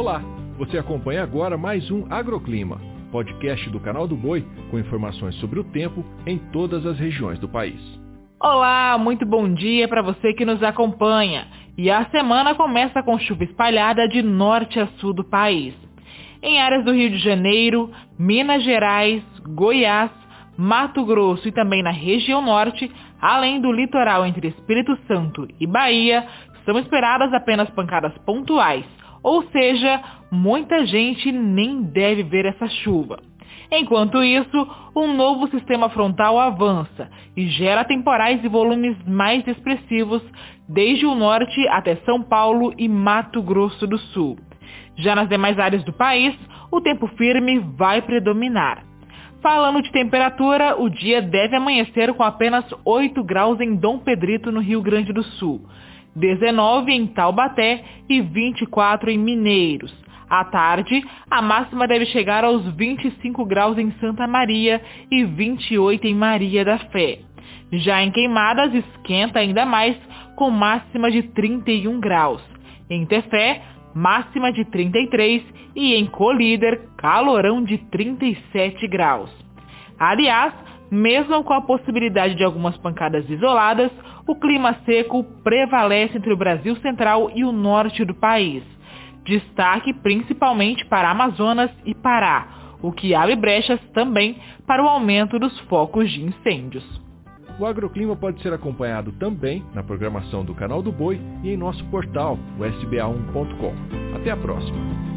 Olá, você acompanha agora mais um Agroclima, podcast do canal do Boi com informações sobre o tempo em todas as regiões do país. Olá, muito bom dia para você que nos acompanha. E a semana começa com chuva espalhada de norte a sul do país. Em áreas do Rio de Janeiro, Minas Gerais, Goiás, Mato Grosso e também na região norte, além do litoral entre Espírito Santo e Bahia, são esperadas apenas pancadas pontuais, ou seja, muita gente nem deve ver essa chuva. Enquanto isso, um novo sistema frontal avança e gera temporais e volumes mais expressivos desde o norte até São Paulo e Mato Grosso do Sul. Já nas demais áreas do país, o tempo firme vai predominar. Falando de temperatura, o dia deve amanhecer com apenas 8 graus em Dom Pedrito, no Rio Grande do Sul, 19 em Taubaté e 24 em Mineiros. À tarde, a máxima deve chegar aos 25 graus em Santa Maria e 28 em Maria da Fé. Já em Queimadas, esquenta ainda mais, com máxima de 31 graus. Em Tefé, máxima de 33 e em Colíder, calorão de 37 graus. Aliás, mesmo com a possibilidade de algumas pancadas isoladas, o clima seco prevalece entre o Brasil central e o norte do país. Destaque principalmente para Amazonas e Pará, o que abre brechas também para o aumento dos focos de incêndios. O agroclima pode ser acompanhado também na programação do Canal do Boi e em nosso portal, o sba1.com. Até a próxima!